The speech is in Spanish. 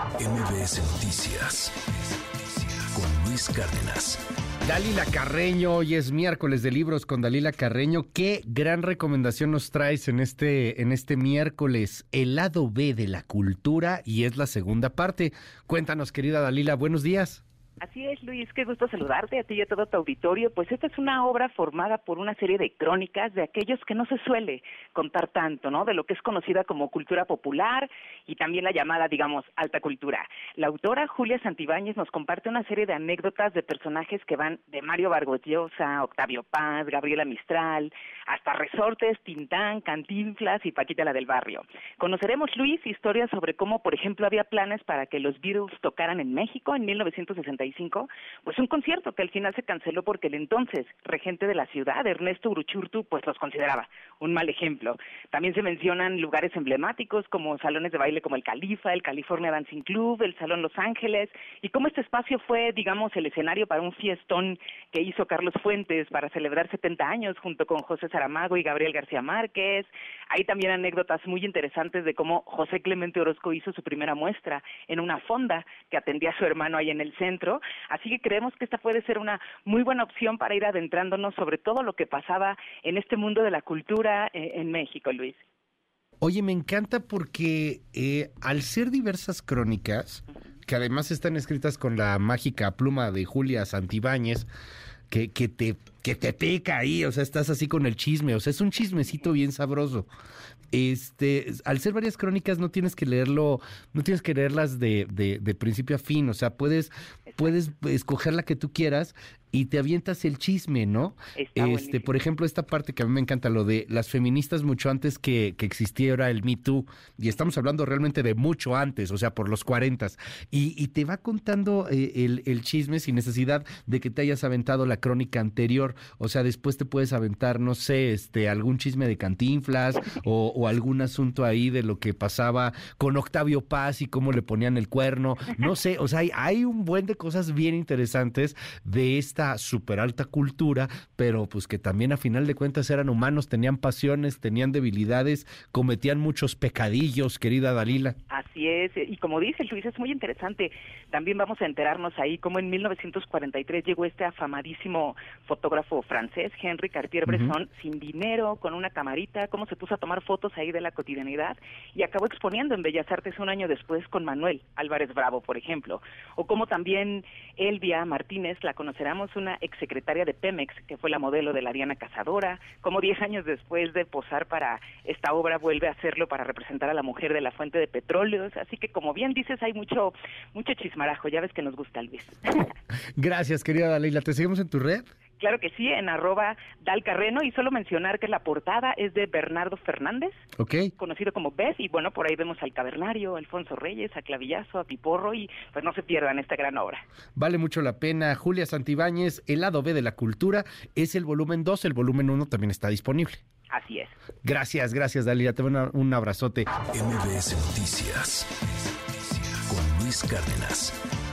MBS Noticias con Luis Cárdenas. Dalila Carreño, hoy es miércoles de libros con Dalila Carreño. Qué gran recomendación nos traes en este, en este miércoles, el lado B de la cultura y es la segunda parte. Cuéntanos, querida Dalila, buenos días. Así es, Luis, qué gusto saludarte a ti y a todo tu auditorio. Pues esta es una obra formada por una serie de crónicas de aquellos que no se suele contar tanto, ¿no? De lo que es conocida como cultura popular y también la llamada, digamos, alta cultura. La autora Julia Santibáñez nos comparte una serie de anécdotas de personajes que van de Mario Vargollosa, Octavio Paz, Gabriela Mistral, hasta Resortes, Tintán, Cantinflas y Paquita la del Barrio. Conoceremos, Luis, historias sobre cómo, por ejemplo, había planes para que los Beatles tocaran en México en 1965 pues un concierto que al final se canceló porque el entonces regente de la ciudad, Ernesto Uruchurtu, pues los consideraba un mal ejemplo. También se mencionan lugares emblemáticos como salones de baile como el Califa, el California Dancing Club, el Salón Los Ángeles, y cómo este espacio fue, digamos, el escenario para un fiestón que hizo Carlos Fuentes para celebrar 70 años junto con José Saramago y Gabriel García Márquez. Hay también anécdotas muy interesantes de cómo José Clemente Orozco hizo su primera muestra en una fonda que atendía a su hermano ahí en el centro Así que creemos que esta puede ser una muy buena opción para ir adentrándonos sobre todo lo que pasaba en este mundo de la cultura eh, en México, Luis. Oye, me encanta porque eh, al ser diversas crónicas, que además están escritas con la mágica pluma de Julia Santibáñez, que, que, te, que te pica ahí, o sea, estás así con el chisme, o sea, es un chismecito bien sabroso. Este, al ser varias crónicas no tienes que leerlo, no tienes que leerlas de, de, de principio a fin, o sea, puedes, puedes escoger la que tú quieras y te avientas el chisme, ¿no? este, por ejemplo, esta parte que a mí me encanta, lo de las feministas mucho antes que, que existiera el Me Too, y estamos hablando realmente de mucho antes, o sea, por los cuarentas, y, y te va contando eh, el, el, chisme sin necesidad de que te hayas aventado la crónica anterior, o sea, después te puedes aventar, no sé, este, algún chisme de cantinflas o, o algún asunto ahí de lo que pasaba con Octavio Paz y cómo le ponían el cuerno, no sé, o sea, hay, hay un buen de cosas bien interesantes de esta super alta cultura, pero pues que también a final de cuentas eran humanos, tenían pasiones, tenían debilidades, cometían muchos pecadillos, querida Dalila. Así es, y como dice Luis, es muy interesante. También vamos a enterarnos ahí cómo en 1943 llegó este afamadísimo fotógrafo francés, Henry Cartier-Bresson, sin dinero, con una camarita, cómo se puso a tomar fotos ahí de la cotidianidad y acabó exponiendo en Bellas Artes un año después con Manuel Álvarez Bravo, por ejemplo. O como también Elvia Martínez, la conoceremos una exsecretaria de Pemex, que fue la modelo de la Diana Cazadora, como 10 años después de posar para esta obra vuelve a hacerlo para representar a la mujer de la fuente de así que como bien dices hay mucho mucho chismarajo, ya ves que nos gusta Luis. Gracias, querida Dalila, ¿te seguimos en tu red? Claro que sí, en arroba dalcarreno y solo mencionar que la portada es de Bernardo Fernández, conocido como Bess, y bueno, por ahí vemos al Cavernario, Alfonso Reyes, a Clavillazo, a Piporro, y pues no se pierdan esta gran obra. Vale mucho la pena. Julia Santibáñez, El lado B de la cultura, es el volumen 2, el volumen 1 también está disponible. Así es. Gracias, gracias Dalila, te doy un abrazote. MBS Noticias con Luis Cárdenas.